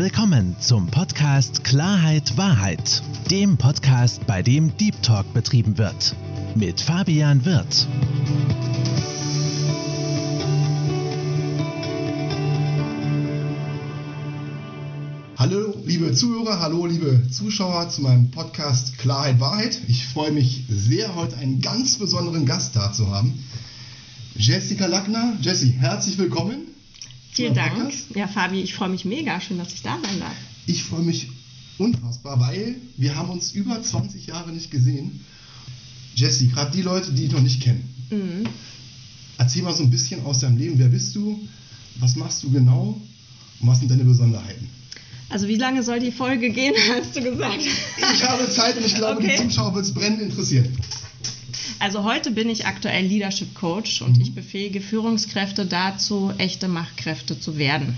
willkommen zum Podcast Klarheit Wahrheit, dem Podcast, bei dem Deep Talk betrieben wird. Mit Fabian Wirth. Hallo, liebe Zuhörer, hallo, liebe Zuschauer zu meinem Podcast Klarheit Wahrheit. Ich freue mich sehr, heute einen ganz besonderen Gast da zu haben. Jessica Lackner. Jessie, herzlich willkommen. Vielen Dank. Podcast. Ja, Fabi, ich freue mich mega. Schön, dass ich da sein darf. Ich freue mich unfassbar, weil wir haben uns über 20 Jahre nicht gesehen. Jessie, gerade die Leute, die dich noch nicht kennen. Mhm. Erzähl mal so ein bisschen aus deinem Leben. Wer bist du? Was machst du genau? Und was sind deine Besonderheiten? Also wie lange soll die Folge gehen, hast du gesagt? Ich habe Zeit und ich glaube, okay. die Zuschauer wird es brennend interessieren. Also heute bin ich aktuell Leadership Coach und mhm. ich befähige Führungskräfte dazu, echte Machtkräfte zu werden.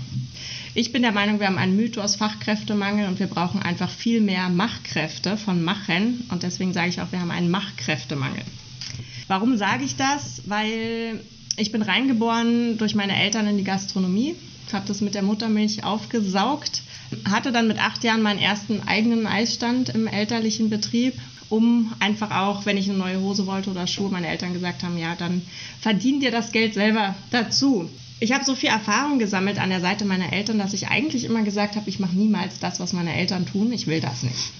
Ich bin der Meinung, wir haben einen Mythos Fachkräftemangel und wir brauchen einfach viel mehr Machtkräfte von Machen und deswegen sage ich auch, wir haben einen Machtkräftemangel. Warum sage ich das? Weil ich bin reingeboren durch meine Eltern in die Gastronomie, habe das mit der Muttermilch aufgesaugt hatte dann mit acht Jahren meinen ersten eigenen Eisstand im elterlichen Betrieb, um einfach auch, wenn ich eine neue Hose wollte oder Schuhe, meine Eltern gesagt haben, ja, dann verdien dir das Geld selber dazu. Ich habe so viel Erfahrung gesammelt an der Seite meiner Eltern, dass ich eigentlich immer gesagt habe, ich mache niemals das, was meine Eltern tun, ich will das nicht.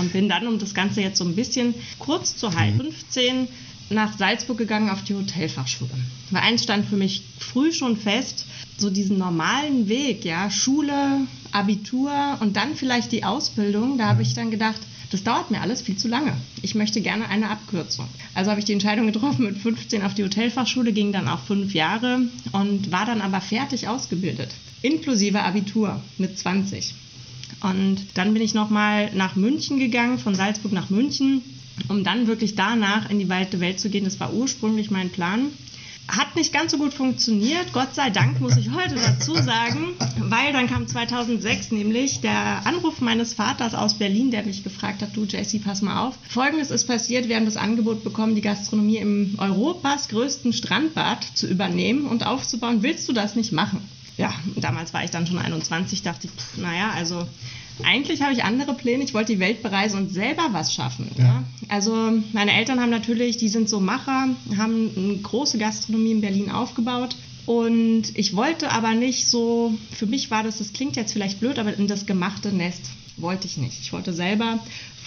Und bin dann, um das Ganze jetzt so ein bisschen kurz zu halten, 15 nach Salzburg gegangen auf die Hotelfachschule. Weil eins stand für mich früh schon fest, so diesen normalen Weg, ja, Schule, Abitur und dann vielleicht die Ausbildung, da habe ich dann gedacht, das dauert mir alles viel zu lange. Ich möchte gerne eine Abkürzung. Also habe ich die Entscheidung getroffen, mit 15 auf die Hotelfachschule, ging dann auch fünf Jahre und war dann aber fertig ausgebildet, inklusive Abitur mit 20. Und dann bin ich nochmal nach München gegangen, von Salzburg nach München, um dann wirklich danach in die weite Welt zu gehen. Das war ursprünglich mein Plan. Hat nicht ganz so gut funktioniert, Gott sei Dank muss ich heute dazu sagen, weil dann kam 2006 nämlich der Anruf meines Vaters aus Berlin, der mich gefragt hat, du Jessie, pass mal auf. Folgendes ist passiert, wir haben das Angebot bekommen, die Gastronomie im Europas größten Strandbad zu übernehmen und aufzubauen. Willst du das nicht machen? Ja, damals war ich dann schon 21, dachte ich, pff, naja, also eigentlich habe ich andere Pläne. Ich wollte die Welt bereisen und selber was schaffen. Ja. ja. Also meine Eltern haben natürlich, die sind so Macher, haben eine große Gastronomie in Berlin aufgebaut. Und ich wollte aber nicht so, für mich war das, das klingt jetzt vielleicht blöd, aber in das gemachte Nest wollte ich nicht. Ich wollte selber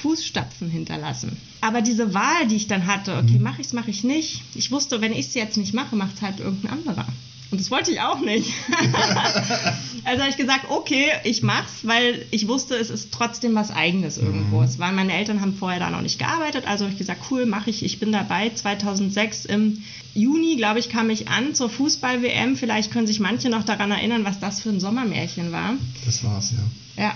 Fußstapfen hinterlassen. Aber diese Wahl, die ich dann hatte, okay, mhm. mache ich es, mache ich nicht. Ich wusste, wenn ich es jetzt nicht mache, macht es halt irgendein anderer. Und das wollte ich auch nicht. also habe ich gesagt, okay, ich mach's, weil ich wusste, es ist trotzdem was Eigenes irgendwo. Mhm. Es waren meine Eltern haben vorher da noch nicht gearbeitet, also habe ich gesagt, cool, mache ich. Ich bin dabei. 2006 im Juni, glaube ich, kam ich an zur Fußball-WM. Vielleicht können sich manche noch daran erinnern, was das für ein Sommermärchen war. Das war's, ja. Ja,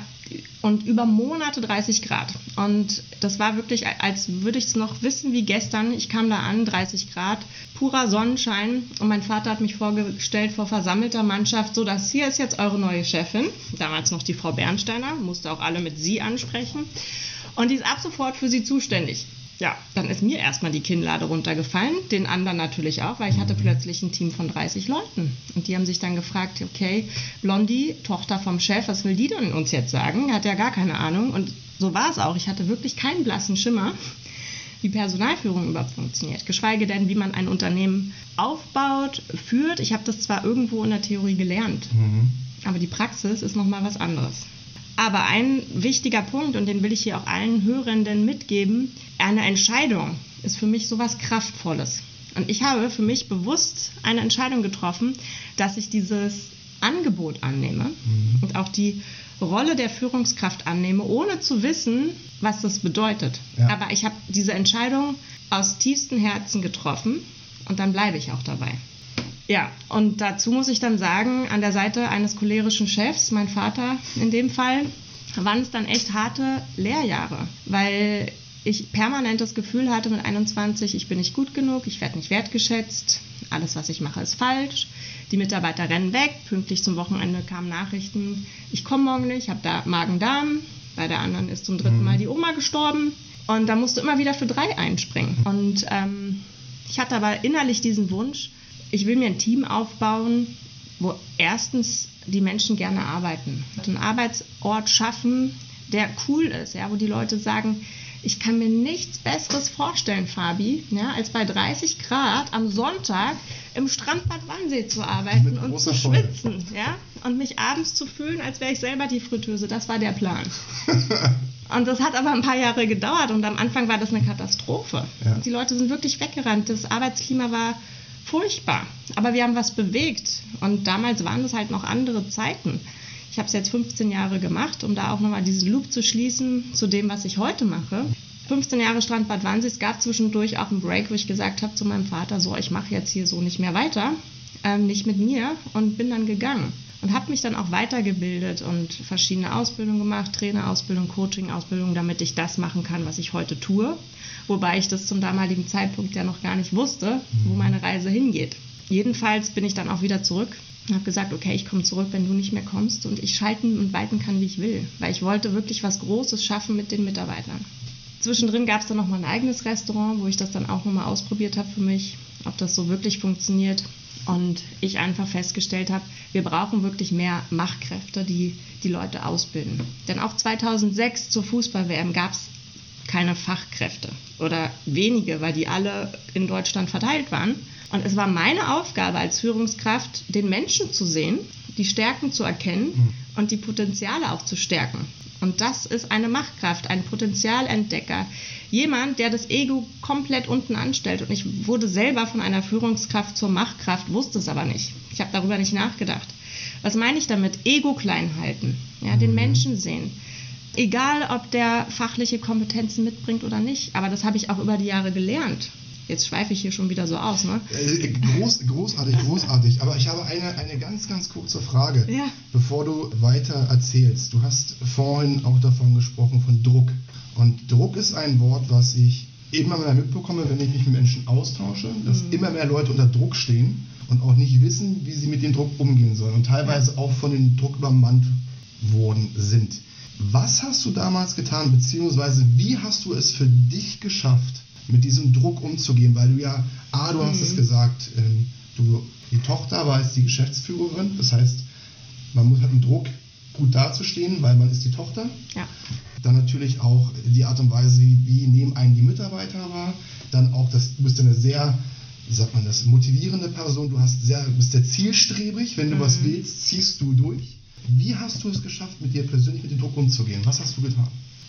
und über Monate 30 Grad. Und das war wirklich, als würde ich es noch wissen wie gestern. Ich kam da an, 30 Grad, purer Sonnenschein. Und mein Vater hat mich vorgestellt vor versammelter Mannschaft, so dass hier ist jetzt eure neue Chefin. Damals noch die Frau Bernsteiner, musste auch alle mit sie ansprechen. Und die ist ab sofort für sie zuständig ja, dann ist mir erstmal die Kinnlade runtergefallen, den anderen natürlich auch, weil ich hatte plötzlich ein Team von 30 Leuten. Und die haben sich dann gefragt, okay, Blondie, Tochter vom Chef, was will die denn uns jetzt sagen? Hat ja gar keine Ahnung. Und so war es auch. Ich hatte wirklich keinen blassen Schimmer, wie Personalführung überhaupt funktioniert. Geschweige denn, wie man ein Unternehmen aufbaut, führt. Ich habe das zwar irgendwo in der Theorie gelernt, mhm. aber die Praxis ist nochmal was anderes. Aber ein wichtiger Punkt, und den will ich hier auch allen Hörenden mitgeben, eine Entscheidung ist für mich sowas Kraftvolles. Und ich habe für mich bewusst eine Entscheidung getroffen, dass ich dieses Angebot annehme mhm. und auch die Rolle der Führungskraft annehme, ohne zu wissen, was das bedeutet. Ja. Aber ich habe diese Entscheidung aus tiefstem Herzen getroffen und dann bleibe ich auch dabei. Ja, und dazu muss ich dann sagen, an der Seite eines cholerischen Chefs, mein Vater in dem Fall, waren es dann echt harte Lehrjahre, weil ich permanent das Gefühl hatte mit 21, ich bin nicht gut genug, ich werde nicht wertgeschätzt, alles, was ich mache, ist falsch. Die Mitarbeiter rennen weg, pünktlich zum Wochenende kamen Nachrichten, ich komme morgen nicht, ich habe da Magen-Darm, bei der anderen ist zum dritten mhm. Mal die Oma gestorben und da musste immer wieder für drei einspringen. Und ähm, ich hatte aber innerlich diesen Wunsch, ich will mir ein Team aufbauen, wo erstens die Menschen gerne arbeiten. Einen Arbeitsort schaffen, der cool ist, ja, wo die Leute sagen, ich kann mir nichts Besseres vorstellen, Fabi, ja, als bei 30 Grad am Sonntag im Strandbad Wannsee zu arbeiten und zu schwitzen, ja, und mich abends zu fühlen, als wäre ich selber die Fritteuse. Das war der Plan. und das hat aber ein paar Jahre gedauert und am Anfang war das eine Katastrophe. Ja. Die Leute sind wirklich weggerannt. Das Arbeitsklima war furchtbar. Aber wir haben was bewegt. Und damals waren es halt noch andere Zeiten. Ich habe es jetzt 15 Jahre gemacht, um da auch nochmal diesen Loop zu schließen zu dem, was ich heute mache. 15 Jahre Strandbad Wannsee. Es gab zwischendurch auch einen Break, wo ich gesagt habe zu meinem Vater, so, ich mache jetzt hier so nicht mehr weiter, ähm, nicht mit mir und bin dann gegangen und habe mich dann auch weitergebildet und verschiedene Ausbildungen gemacht, Trainerausbildung, Coaching-Ausbildung, damit ich das machen kann, was ich heute tue. Wobei ich das zum damaligen Zeitpunkt ja noch gar nicht wusste, wo mhm. meine Reise hingeht. Jedenfalls bin ich dann auch wieder zurück und habe gesagt, okay, ich komme zurück, wenn du nicht mehr kommst und ich schalten und weiten kann, wie ich will, weil ich wollte wirklich was Großes schaffen mit den Mitarbeitern. Zwischendrin gab es dann noch mal ein eigenes Restaurant, wo ich das dann auch noch mal ausprobiert habe für mich, ob das so wirklich funktioniert. Und ich einfach festgestellt habe, wir brauchen wirklich mehr Machkräfte, die die Leute ausbilden. Denn auch 2006 zur Fußball-WM gab es keine Fachkräfte oder wenige, weil die alle in Deutschland verteilt waren. Und es war meine Aufgabe als Führungskraft, den Menschen zu sehen, die Stärken zu erkennen mhm. und die Potenziale auch zu stärken. Und das ist eine Machtkraft, ein Potenzialentdecker. Jemand, der das Ego komplett unten anstellt. Und ich wurde selber von einer Führungskraft zur Machtkraft, wusste es aber nicht. Ich habe darüber nicht nachgedacht. Was meine ich damit? Ego klein halten, ja, den mhm. Menschen sehen. Egal, ob der fachliche Kompetenzen mitbringt oder nicht. Aber das habe ich auch über die Jahre gelernt. Jetzt schweife ich hier schon wieder so aus, ne? Äh, groß, großartig, großartig. Aber ich habe eine, eine ganz, ganz kurze Frage, ja. bevor du weiter erzählst. Du hast vorhin auch davon gesprochen, von Druck. Und Druck ist ein Wort, was ich immer mehr mitbekomme, wenn ich mich mit Menschen austausche, dass mhm. immer mehr Leute unter Druck stehen und auch nicht wissen, wie sie mit dem Druck umgehen sollen und teilweise ja. auch von dem Druck übermannt worden sind. Was hast du damals getan, beziehungsweise wie hast du es für dich geschafft, mit diesem Druck umzugehen, weil du ja, A, du hast mhm. es gesagt, ähm, du, die Tochter war jetzt die Geschäftsführerin, das heißt, man muss halt einen Druck, gut dazustehen, weil man ist die Tochter. Ja. Dann natürlich auch die Art und Weise, wie, wie nehmen einen die Mitarbeiter wahr. Dann auch, das, du bist eine sehr, wie sagt man das, motivierende Person. Du hast sehr, bist sehr zielstrebig. Wenn du mhm. was willst, ziehst du durch. Wie hast du es geschafft, mit dir persönlich mit dem Druck umzugehen? Was hast du getan?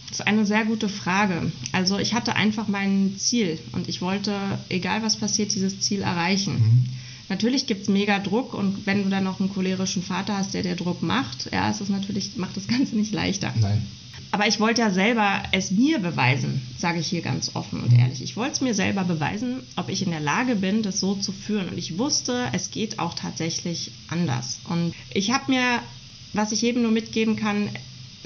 Das ist eine sehr gute Frage. Also ich hatte einfach mein Ziel und ich wollte, egal was passiert, dieses Ziel erreichen. Mhm. Natürlich gibt es mega Druck und wenn du dann noch einen cholerischen Vater hast, der dir Druck macht, ja, ist es natürlich, macht das Ganze nicht leichter. Nein. Aber ich wollte ja selber es mir beweisen, sage ich hier ganz offen und mhm. ehrlich. Ich wollte es mir selber beweisen, ob ich in der Lage bin, das so zu führen. Und ich wusste, es geht auch tatsächlich anders. Und ich habe mir, was ich jedem nur mitgeben kann,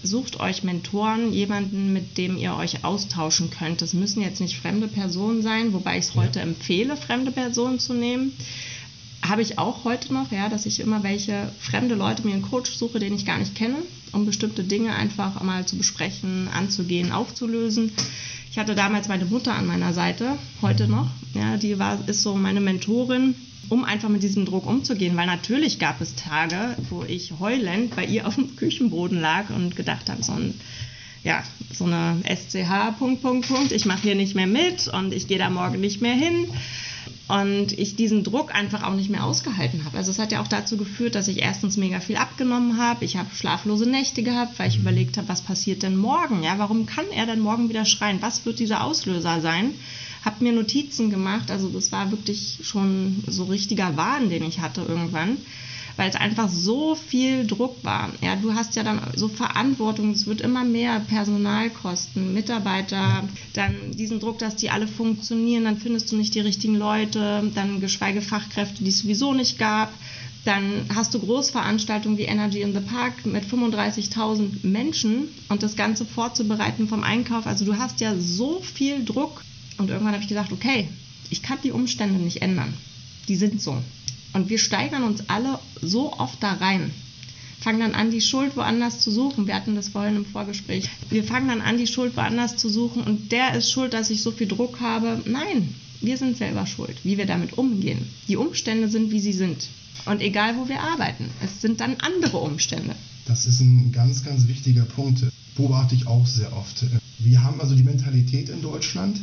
sucht euch Mentoren, jemanden, mit dem ihr euch austauschen könnt. Das müssen jetzt nicht fremde Personen sein, wobei ich es heute ja. empfehle, fremde Personen zu nehmen. Habe ich auch heute noch, ja, dass ich immer welche fremde Leute mir einen Coach suche, den ich gar nicht kenne, um bestimmte Dinge einfach mal zu besprechen, anzugehen, aufzulösen. Ich hatte damals meine Mutter an meiner Seite, heute noch. Ja, die war, ist so meine Mentorin um einfach mit diesem Druck umzugehen. Weil natürlich gab es Tage, wo ich heulend bei ihr auf dem Küchenboden lag und gedacht habe, so ein ja, so eine SCH, Punkt, Punkt, Punkt, ich mache hier nicht mehr mit und ich gehe da morgen nicht mehr hin. Und ich diesen Druck einfach auch nicht mehr ausgehalten habe. Also es hat ja auch dazu geführt, dass ich erstens mega viel abgenommen habe. Ich habe schlaflose Nächte gehabt, weil ich überlegt habe, was passiert denn morgen? Ja, warum kann er denn morgen wieder schreien? Was wird dieser Auslöser sein? Habe mir Notizen gemacht. Also das war wirklich schon so richtiger Wahn, den ich hatte irgendwann, weil es einfach so viel Druck war. Ja, du hast ja dann so Verantwortung, es wird immer mehr Personalkosten, Mitarbeiter, dann diesen Druck, dass die alle funktionieren, dann findest du nicht die richtigen Leute, dann geschweige Fachkräfte, die es sowieso nicht gab. Dann hast du Großveranstaltungen wie Energy in the Park mit 35.000 Menschen und das Ganze vorzubereiten vom Einkauf. Also du hast ja so viel Druck und irgendwann habe ich gesagt, okay, ich kann die Umstände nicht ändern. Die sind so. Und wir steigern uns alle so oft da rein. Fangen dann an, die Schuld woanders zu suchen. Wir hatten das vorhin im Vorgespräch. Wir fangen dann an, die Schuld woanders zu suchen und der ist schuld, dass ich so viel Druck habe. Nein, wir sind selber schuld, wie wir damit umgehen. Die Umstände sind, wie sie sind. Und egal, wo wir arbeiten, es sind dann andere Umstände. Das ist ein ganz, ganz wichtiger Punkt. Beobachte ich auch sehr oft. Wir haben also die Mentalität in Deutschland,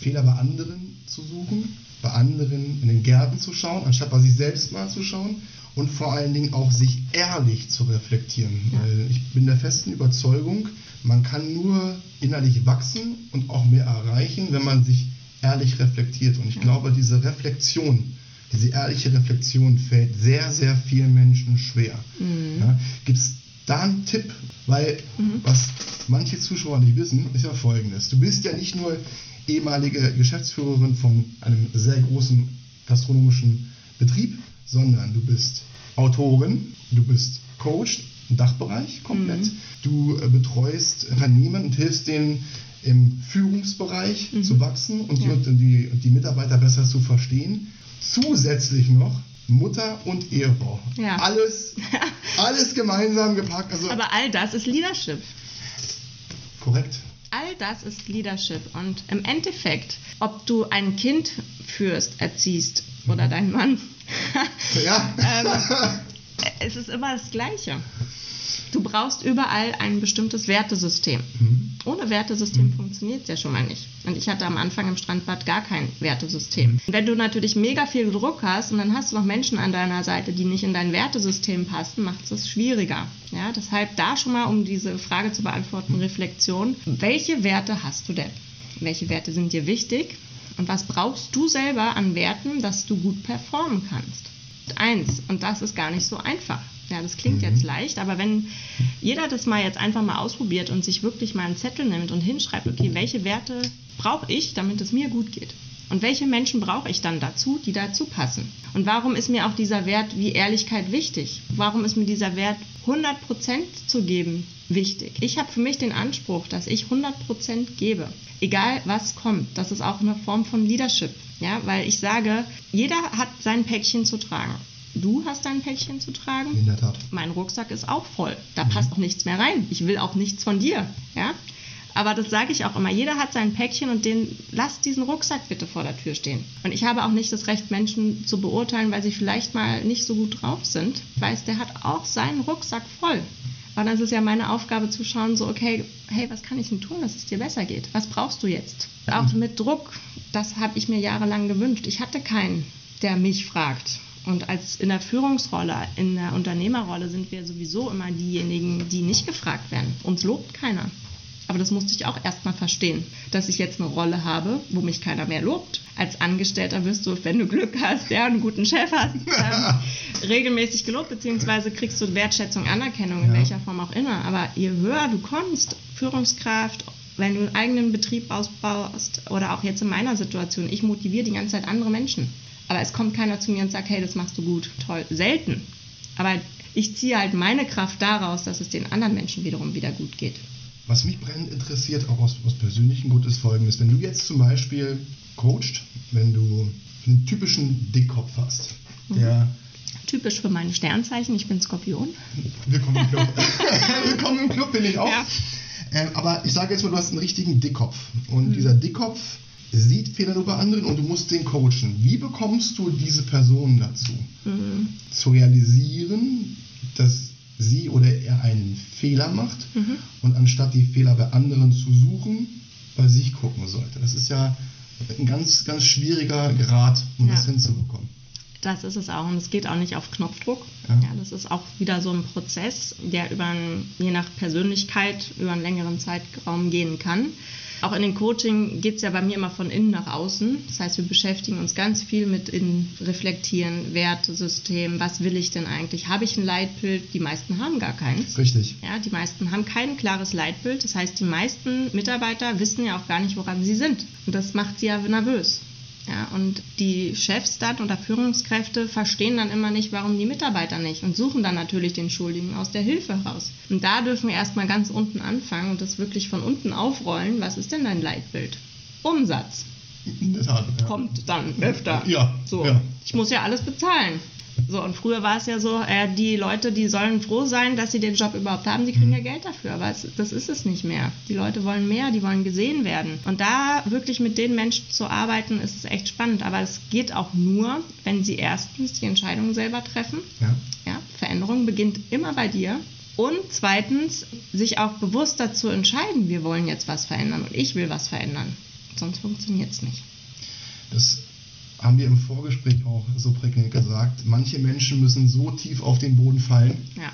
Fehler bei anderen zu suchen, bei anderen in den Gärten zu schauen, anstatt bei sich selbst mal zu schauen und vor allen Dingen auch sich ehrlich zu reflektieren. Ja. Ich bin der festen Überzeugung, man kann nur innerlich wachsen und auch mehr erreichen, wenn man sich ehrlich reflektiert. Und ich Ja. glaube, diese Reflexion, diese ehrliche Reflexion fällt sehr, sehr vielen Menschen schwer. Mhm. Ja, Gibt es da einen Tipp? Weil Mhm. was manche Zuschauer nicht wissen, ist ja folgendes. Du bist ja nicht nur ehemalige Geschäftsführerin von einem sehr großen gastronomischen Betrieb, sondern du bist Autorin, du bist Coach im Dachbereich komplett, Mhm. du äh, betreust Unternehmen und hilfst denen im Führungsbereich Mhm. zu wachsen und, Ja. die, die Mitarbeiter besser zu verstehen. Zusätzlich noch Mutter und Ehefrau. Ja. Alles, alles gemeinsam gepackt. Also Aber all das ist Leadership. korrekt. All das ist Leadership. Und im Endeffekt, ob du ein Kind führst, erziehst oder dein Mann, Ja. ähm, es ist immer das Gleiche. Du brauchst überall ein bestimmtes Wertesystem. Mhm. Ohne Wertesystem funktioniert es ja schon mal nicht. Und ich hatte am Anfang im Strandbad gar kein Wertesystem. Wenn du natürlich mega viel Druck hast und dann hast du noch Menschen an deiner Seite, die nicht in dein Wertesystem passen, macht es schwieriger. Ja, deshalb da schon mal, um diese Frage zu beantworten, Reflexion. Welche Werte hast du denn? Welche Werte sind dir wichtig? Und was brauchst du selber an Werten, dass du gut performen kannst? Eins, und das ist gar nicht so einfach. Ja, das klingt jetzt leicht, aber wenn jeder das mal jetzt einfach mal ausprobiert und sich wirklich mal einen Zettel nimmt und hinschreibt, okay, welche Werte brauche ich, damit es mir gut geht? Und welche Menschen brauche ich dann dazu, die dazu passen? Und warum ist mir auch dieser Wert wie Ehrlichkeit wichtig? Warum ist mir dieser Wert 100% zu geben wichtig? Ich habe für mich den Anspruch, dass ich 100% gebe, egal was kommt. Das ist auch eine Form von Leadership, ja, weil ich sage, jeder hat sein Päckchen zu tragen. Du hast dein Päckchen zu tragen, In der Tat. mein Rucksack ist auch voll. Da passt auch nichts mehr rein. Ich will auch nichts von dir. Ja? Aber das sage ich auch immer. Jeder hat sein Päckchen und den lass diesen Rucksack bitte vor der Tür stehen. Und ich habe auch nicht das Recht, Menschen zu beurteilen, weil sie vielleicht mal nicht so gut drauf sind. Ich weiß, der hat auch seinen Rucksack voll. Und dann ist es ja meine Aufgabe zu schauen, so, okay, hey, was kann ich denn tun, dass es dir besser geht? Was brauchst du jetzt? Auch mit Druck, das habe ich mir jahrelang gewünscht. Ich hatte keinen, der mich fragt. Und als in der Führungsrolle, in der Unternehmerrolle sind wir sowieso immer diejenigen, die nicht gefragt werden. Uns lobt keiner. Aber das musste ich auch erstmal verstehen, dass ich jetzt eine Rolle habe, wo mich keiner mehr lobt. Als Angestellter wirst du, wenn du Glück hast, ja, einen guten Chef hast, ähm, regelmäßig gelobt, beziehungsweise kriegst du Wertschätzung, Anerkennung, in Ja. welcher Form auch immer. Aber je höher du kommst, Führungskraft, wenn du einen eigenen Betrieb ausbaust oder auch jetzt in meiner Situation, ich motiviere die ganze Zeit andere Menschen. Aber es kommt keiner zu mir und sagt, hey, das machst du gut, toll. Selten. Aber ich ziehe halt meine Kraft daraus, dass es den anderen Menschen wiederum wieder gut geht. Was mich brennend interessiert, auch aus, aus persönlichem Grund, ist folgendes. Wenn du jetzt zum Beispiel coacht, wenn du einen typischen Dickkopf hast, der Typisch für meine Sternzeichen, ich bin Skorpion. Willkommen im Club. Willkommen im Club bin ich auch. Ja. Ähm, aber ich sage jetzt mal, du hast einen richtigen Dickkopf. Mhm. Und dieser Dickkopf sieht Fehler nur bei anderen und du musst den coachen. Wie bekommst du diese Person dazu? Mhm. Zu realisieren, dass sie oder er einen Fehler macht Mhm. und anstatt die Fehler bei anderen zu suchen, bei sich gucken sollte. Das ist ja ein ganz, ganz schwieriger Grad, um Ja. das hinzubekommen. Das ist es auch. Und es geht auch nicht auf Knopfdruck. Ja. Ja. das ist auch wieder so ein Prozess, der über ein, je nach Persönlichkeit über einen längeren Zeitraum gehen kann. Auch in den Coaching geht es ja bei mir immer von innen nach außen. Das heißt, wir beschäftigen uns ganz viel mit in Reflektieren, Wertesystem, was will ich denn eigentlich? Habe ich ein Leitbild? Die meisten haben gar keins. Richtig. Ja, die meisten haben kein klares Leitbild. Das heißt, die meisten Mitarbeiter wissen ja auch gar nicht, woran sie sind. Und das macht sie ja nervös. Ja, und die Chefs dann oder Führungskräfte verstehen dann immer nicht, warum die Mitarbeiter nicht und suchen dann natürlich den Schuldigen aus der Hilfe heraus. Und da dürfen wir erstmal ganz unten anfangen und das wirklich von unten aufrollen. Was ist denn dein Leitbild? Umsatz In der Tat. Ja. kommt dann öfter. Ja, So, ja. ich muss ja alles bezahlen. So, und früher war es ja so, äh, die Leute, die sollen froh sein, dass sie den Job überhaupt haben, die kriegen ja Geld dafür. Aber es, das ist es nicht mehr. Die Leute wollen mehr, die wollen gesehen werden. Und da wirklich mit den Menschen zu arbeiten, ist echt spannend. Aber es geht auch nur, wenn sie erstens die Entscheidungen selber treffen. Ja. Ja, Veränderung beginnt immer bei dir. Und zweitens, sich auch bewusst dazu entscheiden, wir wollen jetzt was verändern und ich will was verändern. Sonst funktioniert es nicht. Das haben wir im Vorgespräch auch so prägnant gesagt. Manche Menschen müssen so tief auf den Boden fallen Ja.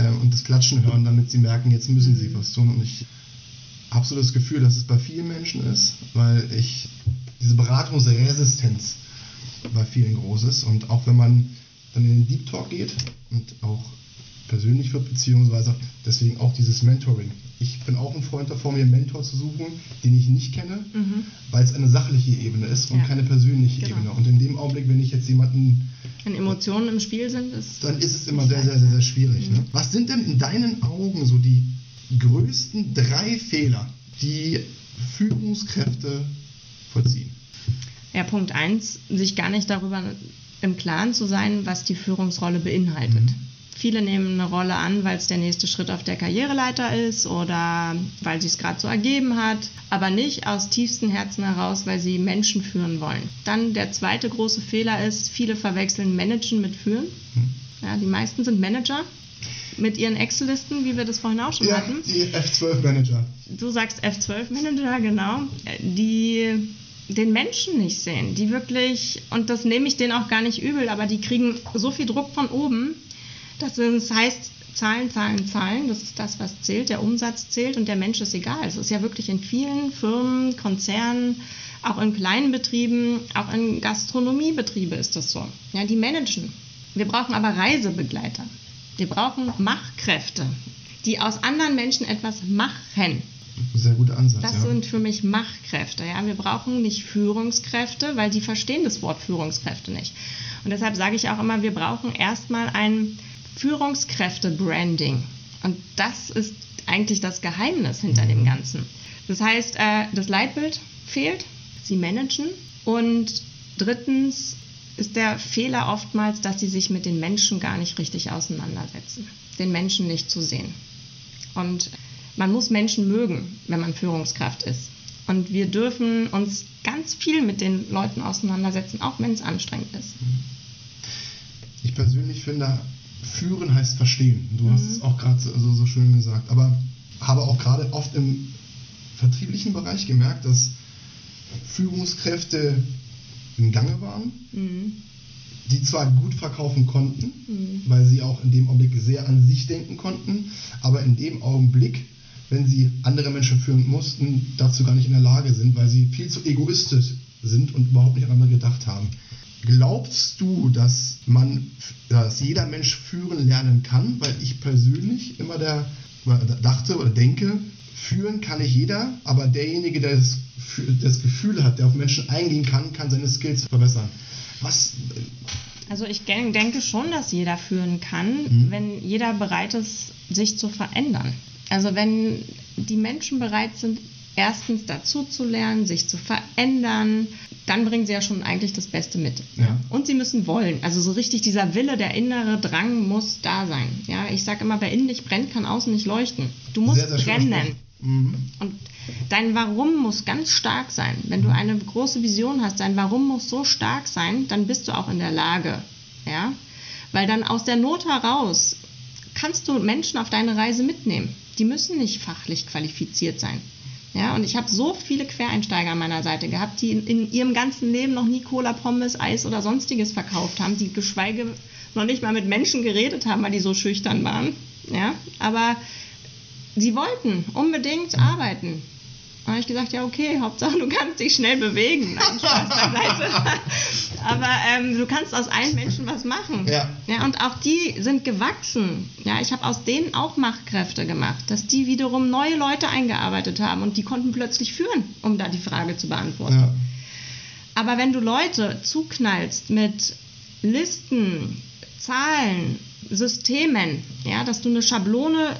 äh, und das Klatschen hören, damit sie merken, jetzt müssen sie was tun. Und ich habe so das Gefühl, dass es bei vielen Menschen ist, weil ich diese Beratungsresistenz bei vielen groß ist. Und auch wenn man dann in den Deep Talk geht und auch persönlich wird, beziehungsweise deswegen auch dieses Mentoring. Ich bin auch ein Freund davon, mir einen Mentor zu suchen, den ich nicht kenne, weil es eine sachliche Ebene ist und Ja. keine persönliche Genau. Ebene. Und in dem Augenblick, wenn ich jetzt jemanden Wenn Emotionen im Spiel sind, ist dann ist es immer sehr, sehr, sehr, sehr schwierig. Ne? Was sind denn in deinen Augen so die größten drei Fehler, die Führungskräfte vollziehen? Ja, Punkt eins, sich gar nicht darüber im Klaren zu sein, was die Führungsrolle beinhaltet. Viele nehmen eine Rolle an, weil es der nächste Schritt auf der Karriereleiter ist oder weil sie es gerade so ergeben hat, aber nicht aus tiefstem Herzen heraus, weil sie Menschen führen wollen. Dann der zweite große Fehler ist, viele verwechseln Managen mit Führen. Ja, die meisten sind Manager mit ihren Excel-Listen, wie wir das vorhin auch schon Ja, hatten die F12-Manager. du sagst F12-Manager, genau, die den Menschen nicht sehen, die wirklich, und das nehme ich denen auch gar nicht übel, aber die kriegen so viel Druck von oben, dass es heißt, Zahlen, Zahlen, Zahlen, das ist das, was zählt, der Umsatz zählt und der Mensch ist egal. Es ist ja wirklich in vielen Firmen, Konzernen, auch in kleinen Betrieben, auch in Gastronomiebetriebe ist das so. Ja, die managen. Wir brauchen aber Reisebegleiter. Wir brauchen Machkräfte, die aus anderen Menschen etwas machen. Sehr guter Ansatz. Das ja. sind für mich Machkräfte. Ja? Wir brauchen nicht Führungskräfte, weil die verstehen das Wort Führungskräfte nicht. Und deshalb sage ich auch immer, wir brauchen erstmal ein Führungskräfte-Branding. Und das ist eigentlich das Geheimnis hinter dem Ganzen. Das heißt, äh, das Leitbild fehlt, sie managen. Und drittens ist der Fehler oftmals, dass sie sich mit den Menschen gar nicht richtig auseinandersetzen, den Menschen nicht zu sehen. Und man muss Menschen mögen, wenn man Führungskraft ist. Und wir dürfen uns ganz viel mit den Leuten auseinandersetzen, auch wenn es anstrengend ist. Ich persönlich finde, führen heißt verstehen. Du hast Mhm. es auch gerade so, so schön gesagt. Aber habe auch gerade oft im vertrieblichen Bereich gemerkt, dass Führungskräfte im Gange waren, Mhm. die zwar gut verkaufen konnten, weil sie auch in dem Augenblick sehr an sich denken konnten, aber in dem Augenblick, wenn sie andere Menschen führen mussten, dazu gar nicht in der Lage sind, weil sie viel zu egoistisch sind und überhaupt nicht an andere gedacht haben. Glaubst du, dass man, dass jeder Mensch führen lernen kann? Weil ich persönlich immer der, dachte oder denke, führen kann nicht jeder, aber derjenige, der das, das Gefühl hat, der auf Menschen eingehen kann, kann seine Skills verbessern. Was, Also ich denke schon, dass jeder führen kann, Mhm. wenn jeder bereit ist, sich zu verändern. Also wenn die Menschen bereit sind, erstens dazu zu lernen, sich zu verändern, dann bringen sie ja schon eigentlich das Beste mit. Ja. Und sie müssen wollen. Also so richtig dieser Wille, der innere Drang muss da sein. Ja, ich sage immer, wer in dich brennt, kann außen nicht leuchten. Du musst Sehr, sehr brennen. Mhm. Und dein Warum muss ganz stark sein. Wenn du eine große Vision hast, dein Warum muss so stark sein, dann bist du auch in der Lage, ja, weil dann aus der Not heraus kannst du Menschen auf deine Reise mitnehmen. Die müssen nicht fachlich qualifiziert sein. Ja, und ich habe so viele Quereinsteiger an meiner Seite gehabt, die in, in ihrem ganzen Leben noch nie Cola, Pommes, Eis oder sonstiges verkauft haben, die geschweige noch nicht mal mit Menschen geredet haben, weil die so schüchtern waren. Ja, aber sie wollten unbedingt arbeiten. Da habe ich gesagt, ja okay, Hauptsache du kannst dich schnell bewegen. Nein, Spaß beiseite. Aber ähm, du kannst aus allen Menschen was machen. Ja. ja. Und auch die sind gewachsen. Ja, ich habe aus denen auch Machtkräfte gemacht, dass die wiederum neue Leute eingearbeitet haben und die konnten plötzlich führen, um da die Frage zu beantworten. Ja. Aber wenn du Leute zuknallst mit Listen, Zahlen, Systemen, ja, dass du eine Schablone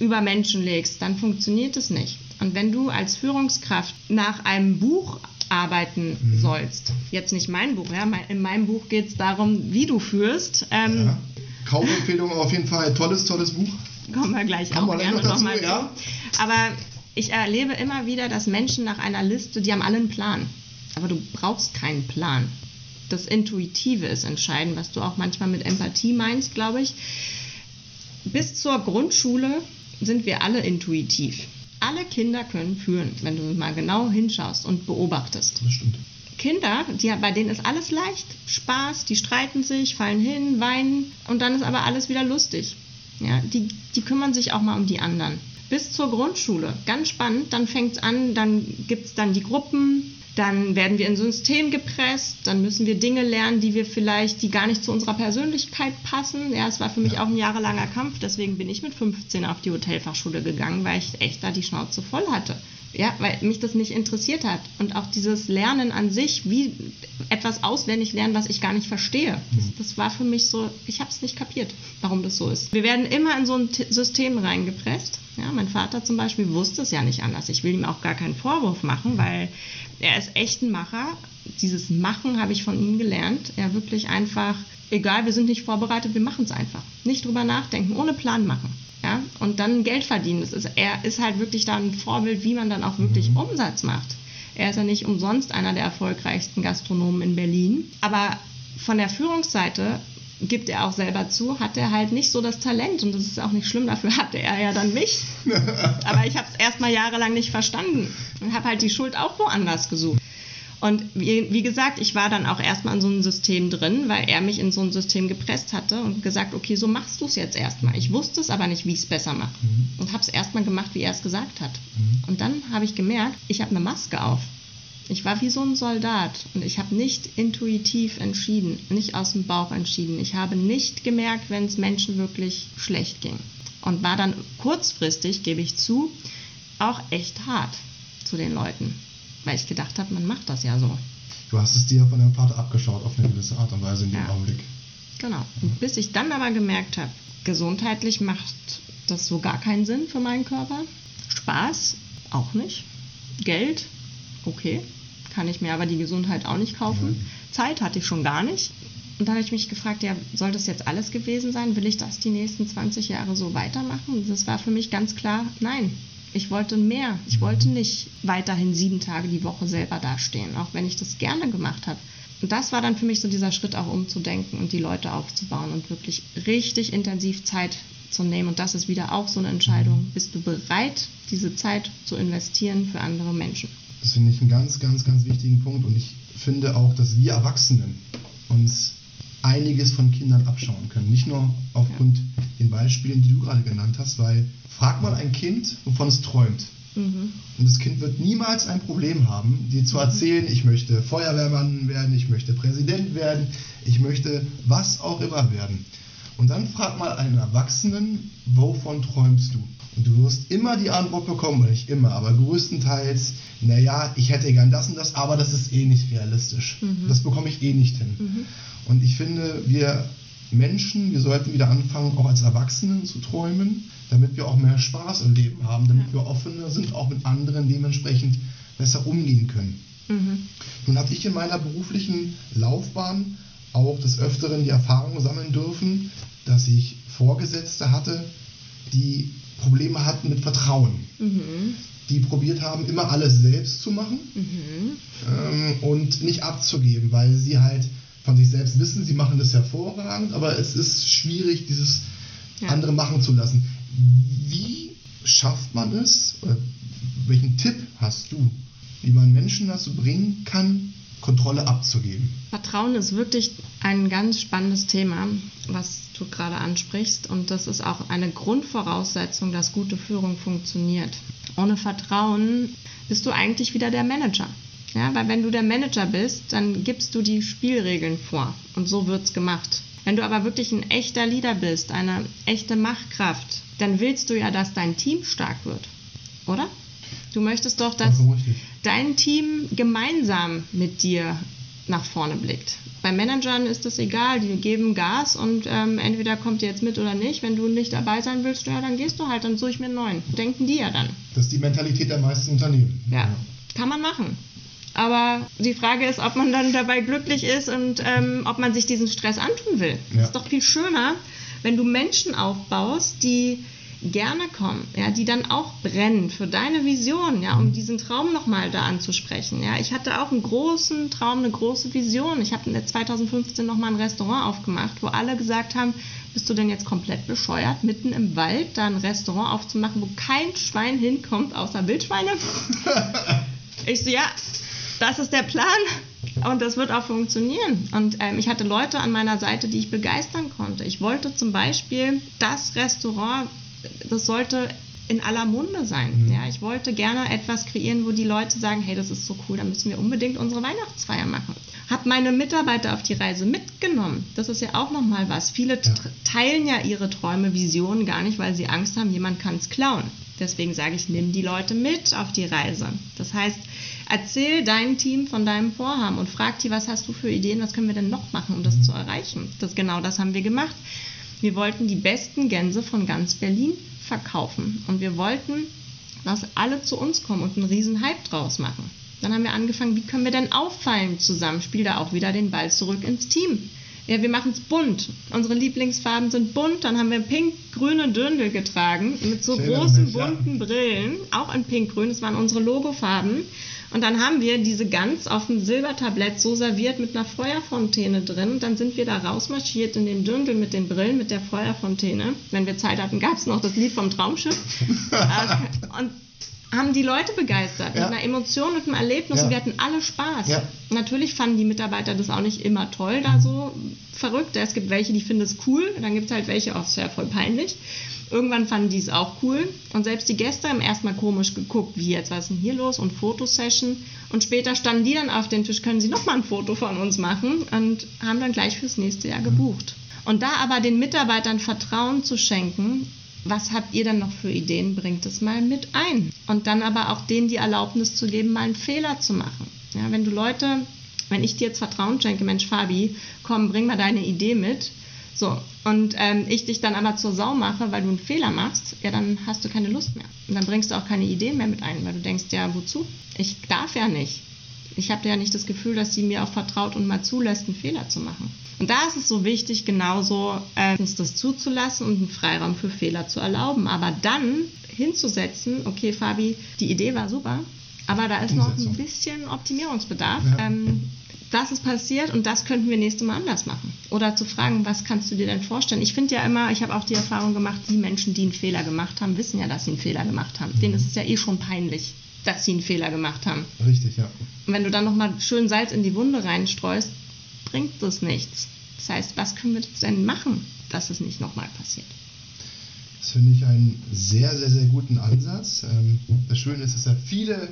über Menschen legst, dann funktioniert es nicht. Und wenn du als Führungskraft nach einem Buch arbeiten mhm. sollst. Jetzt nicht mein Buch, ja. In meinem Buch geht es darum, wie du führst. Ähm, ja. Kaufempfehlung auf jeden Fall. Tolles, tolles Buch. Kommen wir gleich Kommen auch gerne nochmal noch ja. Aber ich erlebe immer wieder, dass Menschen nach einer Liste, die haben alle einen Plan. Aber du brauchst keinen Plan. Das Intuitive ist entscheidend, was du auch manchmal mit Empathie meinst, glaube ich. Bis zur Grundschule sind wir alle intuitiv. Alle Kinder können führen, wenn du mal genau hinschaust und beobachtest. Das stimmt. Kinder, die, bei denen ist alles leicht, Spaß, die streiten sich, fallen hin, weinen und dann ist aber alles wieder lustig. Ja, die, die kümmern sich auch mal um die anderen. Bis zur Grundschule, ganz spannend, dann fängt es an, dann gibt es dann die Gruppen, dann werden wir in so ein System gepresst, dann müssen wir Dinge lernen, die wir vielleicht, die gar nicht zu unserer Persönlichkeit passen. Ja, es war für mich auch ein jahrelanger Kampf, deswegen bin ich mit 15 auf die Hotelfachschule gegangen, weil ich echt da die Schnauze voll hatte. Ja, weil mich das nicht interessiert hat. Und auch dieses Lernen an sich, wie etwas auswendig lernen, was ich gar nicht verstehe. Das, mhm. das war für mich so, ich habe es nicht kapiert, warum das so ist. Wir werden immer in so ein System reingepresst. Ja, mein Vater zum Beispiel wusste es ja nicht anders. Ich will ihm auch gar keinen Vorwurf machen, weil er ist echt ein Macher. Dieses Machen habe ich von ihm gelernt. Er wirklich einfach, egal, wir sind nicht vorbereitet, wir machen es einfach. Nicht drüber nachdenken, ohne Plan machen. Ja? Und dann Geld verdienen. Das ist, er ist halt wirklich da ein Vorbild, wie man dann auch wirklich mhm. Umsatz macht. Er ist ja nicht umsonst einer der erfolgreichsten Gastronomen in Berlin. Aber von der Führungsseite gibt er auch selber zu, hat er halt nicht so das Talent und das ist auch nicht schlimm, dafür hatte er ja dann mich. Aber ich habe es erstmal jahrelang nicht verstanden und habe halt die Schuld auch woanders gesucht. Und wie, wie, gesagt, ich war dann auch erstmal in so einem System drin, weil er mich in so ein System gepresst hatte und gesagt, okay, so machst du es jetzt erstmal. Ich wusste es aber nicht, wie ich es besser mache. Mhm. Und habe es erstmal gemacht, wie er es gesagt hat. Mhm. Und dann habe ich gemerkt, ich habe eine Maske auf. Ich war wie so ein Soldat und ich habe nicht intuitiv entschieden, nicht aus dem Bauch entschieden. Ich habe nicht gemerkt, wenn es Menschen wirklich schlecht ging. Und war dann kurzfristig, gebe ich zu, auch echt hart zu den Leuten, weil ich gedacht habe, man macht das ja so. Du hast es dir von deinem Vater abgeschaut auf eine gewisse Art und Weise in dem ja. Augenblick. Genau. Und bis ich dann aber gemerkt habe, gesundheitlich macht das so gar keinen Sinn für meinen Körper. Spaß auch nicht. Geld, okay kann ich mir aber die Gesundheit auch nicht kaufen. Mhm. Zeit hatte ich schon gar nicht. Und da habe ich mich gefragt, ja, soll das jetzt alles gewesen sein? Will ich das die nächsten 20 Jahre so weitermachen? Und das war für mich ganz klar, nein. Ich wollte mehr. Ich mhm. wollte nicht weiterhin sieben Tage die Woche selber dastehen, auch wenn ich das gerne gemacht habe. Und das war dann für mich so dieser Schritt auch umzudenken und die Leute aufzubauen und wirklich richtig intensiv Zeit zu nehmen. Und das ist wieder auch so eine Entscheidung. Mhm. Bist du bereit, diese Zeit zu investieren für andere Menschen? Das finde ich einen ganz, ganz, ganz wichtigen Punkt. Und ich finde auch, dass wir Erwachsenen uns einiges von Kindern abschauen können. Nicht nur aufgrund ja. den Beispielen, die du gerade genannt hast, weil frag mal ein Kind, wovon es träumt. Mhm. Und das Kind wird niemals ein Problem haben, dir zu erzählen, ich möchte Feuerwehrmann werden, ich möchte Präsident werden, ich möchte was auch immer werden. Und dann frag mal einen Erwachsenen, wovon träumst du? Und du wirst immer die Antwort bekommen, oder nicht immer, aber größtenteils, naja, ich hätte gern das und das, aber das ist eh nicht realistisch. Mhm. Das bekomme ich eh nicht hin. Mhm. Und ich finde, wir Menschen, wir sollten wieder anfangen, auch als Erwachsenen zu träumen, damit wir auch mehr Spaß im Leben haben, damit ja. wir offener sind, auch mit anderen dementsprechend besser umgehen können. Mhm. Nun habe ich in meiner beruflichen Laufbahn auch des Öfteren die Erfahrung sammeln dürfen, dass ich Vorgesetzte hatte, die Probleme hatten mit Vertrauen. Mhm. Die probiert haben, immer alles selbst zu machen mhm. ähm, und nicht abzugeben, weil sie halt von sich selbst wissen, sie machen das hervorragend, aber es ist schwierig, dieses ja. andere machen zu lassen. Wie schafft man es, oder welchen Tipp hast du, wie man Menschen dazu bringen kann, Kontrolle abzugeben. Vertrauen ist wirklich ein ganz spannendes Thema, was du gerade ansprichst. Und das ist auch eine Grundvoraussetzung, dass gute Führung funktioniert. Ohne Vertrauen bist du eigentlich wieder der Manager. Ja, weil wenn du der Manager bist, dann gibst du die Spielregeln vor. Und so wird es gemacht. Wenn du aber wirklich ein echter Leader bist, eine echte Machtkraft, dann willst du ja, dass dein Team stark wird. Oder? Du möchtest doch, dass dein Team gemeinsam mit dir nach vorne blickt. Bei Managern ist das egal, die geben Gas und ähm, entweder kommt ihr jetzt mit oder nicht. Wenn du nicht dabei sein willst, ja, dann gehst du halt, dann suche ich mir einen neuen. Denken die ja dann. Das ist die Mentalität der meisten Unternehmen. Ja, ja. kann man machen. Aber die Frage ist, ob man dann dabei glücklich ist und ähm, ob man sich diesen Stress antun will. Es Ja. ist doch viel schöner, wenn du Menschen aufbaust, die gerne kommen, ja, die dann auch brennen für deine Vision, ja, um diesen Traum nochmal da anzusprechen. Ja. Ich hatte auch einen großen Traum, eine große Vision. Ich habe 2015 nochmal ein Restaurant aufgemacht, wo alle gesagt haben, bist du denn jetzt komplett bescheuert, mitten im Wald da ein Restaurant aufzumachen, wo kein Schwein hinkommt, außer Wildschweine? Ich so, ja, das ist der Plan und das wird auch funktionieren. Und ähm, ich hatte Leute an meiner Seite, die ich begeistern konnte. Ich wollte zum Beispiel das Restaurant, das sollte in aller Munde sein. Ja, ich wollte gerne etwas kreieren, wo die Leute sagen, hey, das ist so cool, da müssen wir unbedingt unsere Weihnachtsfeier machen. Hab meine Mitarbeiter auf die Reise mitgenommen. Das ist ja auch nochmal was. Viele Ja. teilen ja ihre Träume, Visionen gar nicht, weil sie Angst haben, jemand kann es klauen. Deswegen sage ich, nimm die Leute mit auf die Reise. Das heißt, erzähl dein Team von deinem Vorhaben und frag die, was hast du für Ideen, was können wir denn noch machen, um das zu erreichen. Das, genau das haben wir gemacht. Wir wollten die besten Gänse von ganz Berlin verkaufen und wir wollten, dass alle zu uns kommen und einen riesen Hype draus machen. Dann haben wir angefangen, wie können wir denn auffallen zusammen? Spiel da auch wieder den Ball zurück ins Team. Ja, wir machen es bunt. Unsere Lieblingsfarben sind bunt. Dann haben wir pink-grüne Dirndl getragen mit so großen mich, ja. bunten Brillen, auch in pink-grün. Das waren unsere Logofarben. Und dann haben wir diese Gans auf dem Silbertablett so serviert mit einer Feuerfontäne drin. Und dann sind wir da rausmarschiert in den Dirndl mit den Brillen, mit der Feuerfontäne. Wenn wir Zeit hatten, gab es noch das Lied vom Traumschiff. Äh, und haben die Leute begeistert Ja. mit einer Emotion, mit einem Erlebnis Ja. und wir hatten alle Spaß. Ja. Natürlich fanden die Mitarbeiter das auch nicht immer toll, da so verrückt. Es gibt welche, die finden es cool, dann gibt es halt welche, auch sehr voll peinlich. Irgendwann fanden die es auch cool und selbst die Gäste haben erstmal komisch geguckt, wie jetzt, was ist denn hier los und Fotosession. Und später standen die dann auf dem Tisch, können sie nochmal ein Foto von uns machen und haben dann gleich fürs nächste Jahr gebucht. Und da aber den Mitarbeitern Vertrauen zu schenken, was habt ihr dann noch für Ideen? Bringt es mal mit ein. Und dann aber auch denen die Erlaubnis zu geben, mal einen Fehler zu machen. Ja, wenn du Leute, wenn ich dir jetzt Vertrauen schenke, Mensch Fabi, komm, bring mal deine Idee mit. So, und ähm, ich dich dann aber zur Sau mache, weil du einen Fehler machst, ja, dann hast du keine Lust mehr. Und dann bringst du auch keine Ideen mehr mit ein, weil du denkst, ja, wozu? Ich darf ja nicht. Ich habe ja nicht das Gefühl, dass sie mir auch vertraut und mal zulässt, einen Fehler zu machen. Und da ist es so wichtig, genauso äh, das zuzulassen und einen Freiraum für Fehler zu erlauben. Aber dann hinzusetzen, okay, Fabi, die Idee war super, aber da ist noch ein Umsetzung. bisschen Optimierungsbedarf. Ja. Ähm, das ist passiert und das könnten wir nächstes Mal anders machen. Oder zu fragen, was kannst du dir denn vorstellen? Ich finde ja immer, ich habe auch die Erfahrung gemacht, die Menschen, die einen Fehler gemacht haben, wissen ja, dass sie einen Fehler gemacht haben. Denen ist es ja eh schon peinlich, dass sie einen Fehler gemacht haben. Richtig, ja. Und wenn du dann nochmal schön Salz in die Wunde reinstreust, bringt das nichts. Das heißt, was können wir denn machen, dass es nicht nochmal passiert? Das finde ich einen sehr, sehr, sehr guten Ansatz. Ähm, das Schöne ist, dass ja viele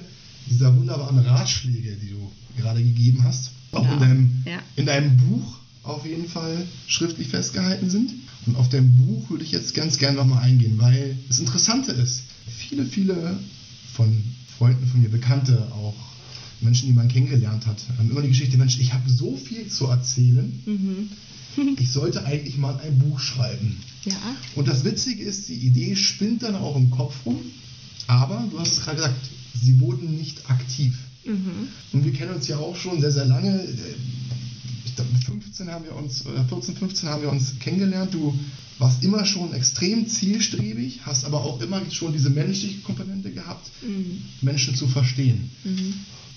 dieser wunderbaren Ratschläge, die du gerade gegeben hast, auch Ja. in, deinem, Ja. in deinem Buch auf jeden Fall schriftlich festgehalten sind. Und auf dein Buch würde ich jetzt ganz gerne nochmal eingehen, weil das Interessante ist, viele, viele von Freunden von mir, Bekannte auch, Menschen, die man kennengelernt hat, haben immer die Geschichte, Mensch, ich habe so viel zu erzählen, Mhm. ich sollte eigentlich mal ein Buch schreiben. Ja. Und das Witzige ist, die Idee spinnt dann auch im Kopf rum, aber du hast es gerade gesagt, sie wurden nicht aktiv. Mhm. Und wir kennen uns ja auch schon sehr, sehr lange. Ich glaube, mit 15 haben wir uns, oder 14, 15 haben wir uns kennengelernt. Du warst immer schon extrem zielstrebig, hast aber auch immer schon diese menschliche Komponente gehabt, Mhm. Menschen zu verstehen. Mhm.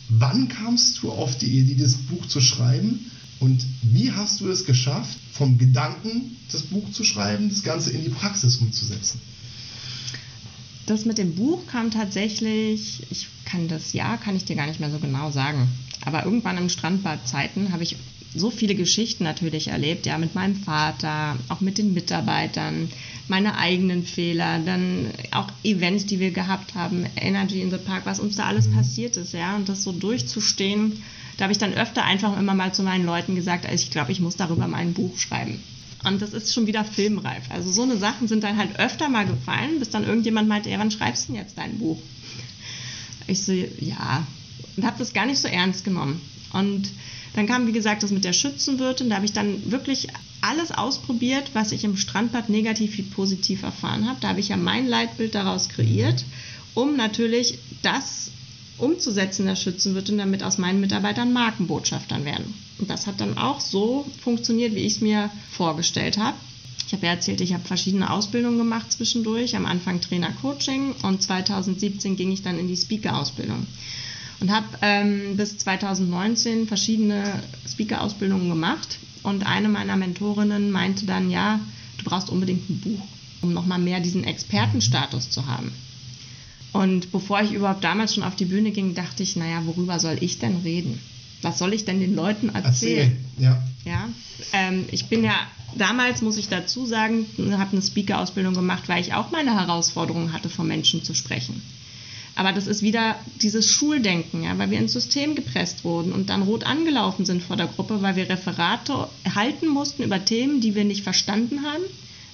Wann kamst du auf die Idee, das Buch zu schreiben? Und wie hast du es geschafft, vom Gedanken, das Buch zu schreiben, das Ganze in die Praxis umzusetzen? Das mit dem Buch kam tatsächlich, ich kann das Jahr, kann ich dir gar nicht mehr so genau sagen. Aber irgendwann im Strandbadzeiten habe ich so viele Geschichten natürlich erlebt, ja, mit meinem Vater, auch mit den Mitarbeitern, meine eigenen Fehler, dann auch Events, die wir gehabt haben, Energy in the Park, was uns da alles passiert ist, ja, und das so durchzustehen, da habe ich dann öfter einfach immer mal zu meinen Leuten gesagt, also ich glaube, ich muss darüber mal ein Buch schreiben. Und das ist schon wieder filmreif. Also so eine Sachen sind dann halt öfter mal gefallen, bis dann irgendjemand meinte, ja, wann schreibst du denn jetzt dein Buch? Ich so, ja. Und habe das gar nicht so ernst genommen. Und dann kam, wie gesagt, das mit der Schützenwirtin. Da habe ich dann wirklich alles ausprobiert, was ich im Strandbad negativ wie positiv erfahren habe. Da habe ich ja mein Leitbild daraus kreiert, um natürlich das umzusetzen der Schützenwirtin, damit aus meinen Mitarbeitern Markenbotschaftern werden. Und das hat dann auch so funktioniert, wie ich es mir vorgestellt habe. Ich habe ja erzählt, ich habe verschiedene Ausbildungen gemacht zwischendurch. Am Anfang Trainer-Coaching und 2017 ging ich dann in die Speaker-Ausbildung. Und habe ähm, bis 2019 verschiedene Speaker-Ausbildungen gemacht. Und eine meiner Mentorinnen meinte dann, ja, du brauchst unbedingt ein Buch, um nochmal mehr diesen Expertenstatus zu haben. Und bevor ich überhaupt damals schon auf die Bühne ging, dachte ich, naja, worüber soll ich denn reden? Was soll ich denn den Leuten erzählen? Erzähl, ja. Ja, ähm, ich bin ja damals, muss ich dazu sagen, habe eine Speaker-Ausbildung gemacht, weil ich auch meine Herausforderung hatte, vor Menschen zu sprechen. Aber das ist wieder dieses Schuldenken, ja, weil wir ins System gepresst wurden und dann rot angelaufen sind vor der Gruppe, weil wir Referate halten mussten über Themen, die wir nicht verstanden haben,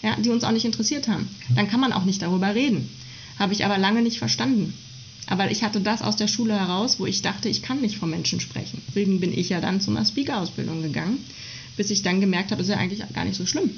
ja, die uns auch nicht interessiert haben. Dann kann man auch nicht darüber reden. Habe ich aber lange nicht verstanden. Aber ich hatte das aus der Schule heraus, wo ich dachte, ich kann nicht vor Menschen sprechen. Deswegen bin ich ja dann zu einer Speaker-Ausbildung gegangen bis ich dann gemerkt habe, ist ja eigentlich gar nicht so schlimm.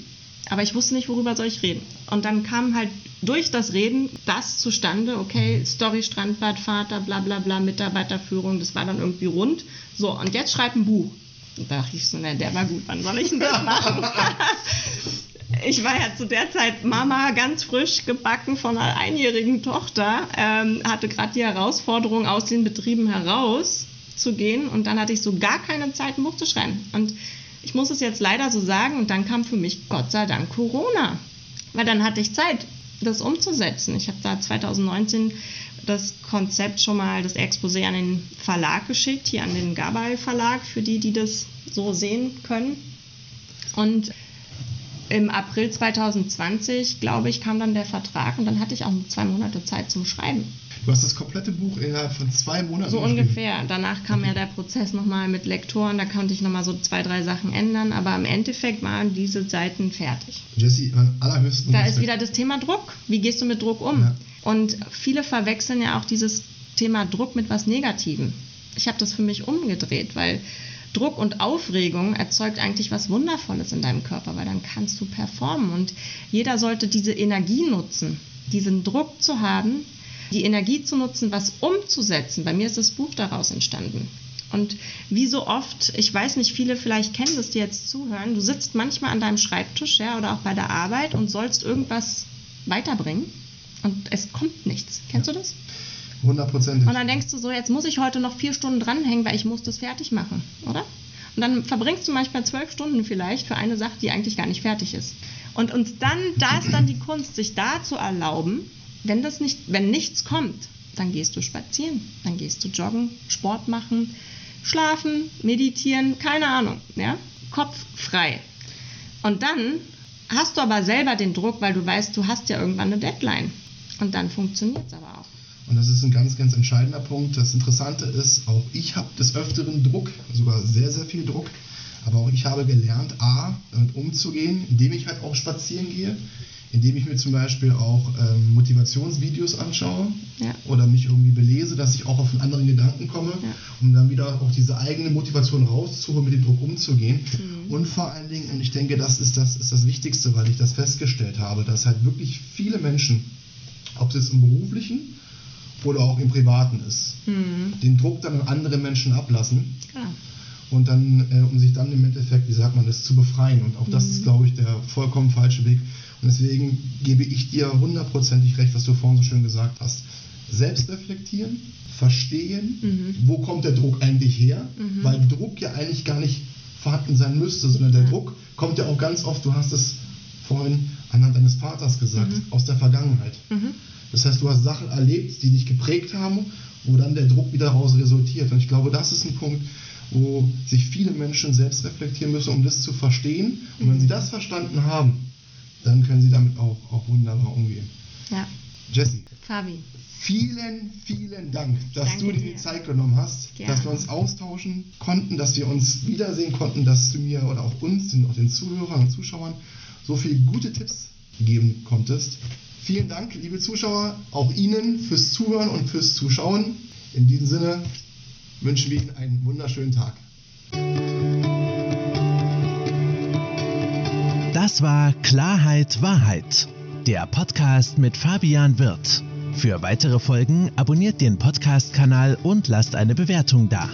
Aber ich wusste nicht, worüber soll ich reden. Und dann kam halt durch das Reden das zustande, okay, Story, Strandbad, Vater, bla bla bla, Mitarbeiterführung, das war dann irgendwie rund. So, und jetzt schreib ein Buch. Und da dachte ich so, na, der war gut, wann soll ich denn das machen? ich war ja zu der Zeit Mama, ganz frisch gebacken von einer einjährigen Tochter, ähm, hatte gerade die Herausforderung, aus den Betrieben heraus zu gehen und dann hatte ich so gar keine Zeit, ein Buch zu schreiben. Und ich muss es jetzt leider so sagen und dann kam für mich Gott sei Dank Corona. Weil dann hatte ich Zeit, das umzusetzen. Ich habe da 2019 das Konzept schon mal, das Exposé an den Verlag geschickt, hier an den Gabal Verlag, für die, die das so sehen können. Und im April 2020, glaube ich, kam dann der Vertrag und dann hatte ich auch nur zwei Monate Zeit zum Schreiben. Du hast das komplette Buch innerhalb von zwei Monaten. So ungefähr. Danach kam ja der Prozess nochmal mit Lektoren, da konnte ich nochmal so zwei, drei Sachen ändern, aber im Endeffekt waren diese Seiten fertig. Jesse, an allerhöchsten Da ist wieder das Thema Druck. Wie gehst du mit Druck um? Ja. Und viele verwechseln ja auch dieses Thema Druck mit was Negativem. Ich habe das für mich umgedreht, weil Druck und Aufregung erzeugt eigentlich was Wundervolles in deinem Körper, weil dann kannst du performen. Und jeder sollte diese Energie nutzen, diesen Druck zu haben, die Energie zu nutzen, was umzusetzen. Bei mir ist das Buch daraus entstanden. Und wie so oft, ich weiß nicht, viele vielleicht kennen das, die jetzt zuhören, du sitzt manchmal an deinem Schreibtisch ja, oder auch bei der Arbeit und sollst irgendwas weiterbringen und es kommt nichts. Kennst du das? Hundertprozentig. Und dann denkst du so, jetzt muss ich heute noch vier Stunden dranhängen, weil ich muss das fertig machen, oder? Und dann verbringst du manchmal zwölf Stunden vielleicht für eine Sache, die eigentlich gar nicht fertig ist. Und uns dann, da ist dann die Kunst, sich da zu erlauben, wenn das nicht, wenn nichts kommt, dann gehst du spazieren, dann gehst du joggen, Sport machen, schlafen, meditieren, keine Ahnung, ja? Kopf frei. Und dann hast du aber selber den Druck, weil du weißt, du hast ja irgendwann eine Deadline. Und dann funktioniert es aber auch. Und das ist ein ganz, ganz entscheidender Punkt. Das Interessante ist, auch ich habe des Öfteren Druck, sogar sehr, sehr viel Druck. Aber auch ich habe gelernt, A, damit umzugehen, indem ich halt auch spazieren gehe, indem ich mir zum Beispiel auch ähm, Motivationsvideos anschaue ja. oder mich irgendwie belese, dass ich auch auf einen anderen Gedanken komme, ja. um dann wieder auch diese eigene Motivation rauszuholen, mit dem Druck umzugehen. Mhm. Und vor allen Dingen, und ich denke, das ist das, ist das Wichtigste, weil ich das festgestellt habe, dass halt wirklich viele Menschen, ob es jetzt im beruflichen oder auch im privaten ist, mhm. den Druck dann an andere Menschen ablassen. Ja und dann, äh, um sich dann im Endeffekt, wie sagt man das, zu befreien. Und auch das mhm. ist, glaube ich, der vollkommen falsche Weg. Und deswegen gebe ich dir hundertprozentig recht, was du vorhin so schön gesagt hast. Selbst reflektieren, verstehen, mhm. wo kommt der Druck eigentlich her, mhm. weil Druck ja eigentlich gar nicht vorhanden sein müsste, sondern der ja. Druck kommt ja auch ganz oft, du hast es vorhin anhand deines Vaters gesagt, mhm. aus der Vergangenheit. Mhm. Das heißt, du hast Sachen erlebt, die dich geprägt haben, wo dann der Druck wieder daraus resultiert. Und ich glaube, das ist ein Punkt, wo sich viele Menschen selbst reflektieren müssen, um das zu verstehen. Und wenn sie das verstanden haben, dann können sie damit auch, auch wunderbar umgehen. Ja. Jessie. Fabi. Vielen, vielen Dank, dass Danke du dir die Zeit genommen hast, Gerne. dass wir uns austauschen konnten, dass wir uns wiedersehen konnten, dass du mir oder auch uns, den, auch den Zuhörern und Zuschauern, so viele gute Tipps geben konntest. Vielen Dank, liebe Zuschauer, auch Ihnen fürs Zuhören und fürs Zuschauen. In diesem Sinne wünschen wir Ihnen einen wunderschönen Tag. Das war Klarheit Wahrheit, der Podcast mit Fabian Wirth. Für weitere Folgen abonniert den Podcast-Kanal und lasst eine Bewertung da.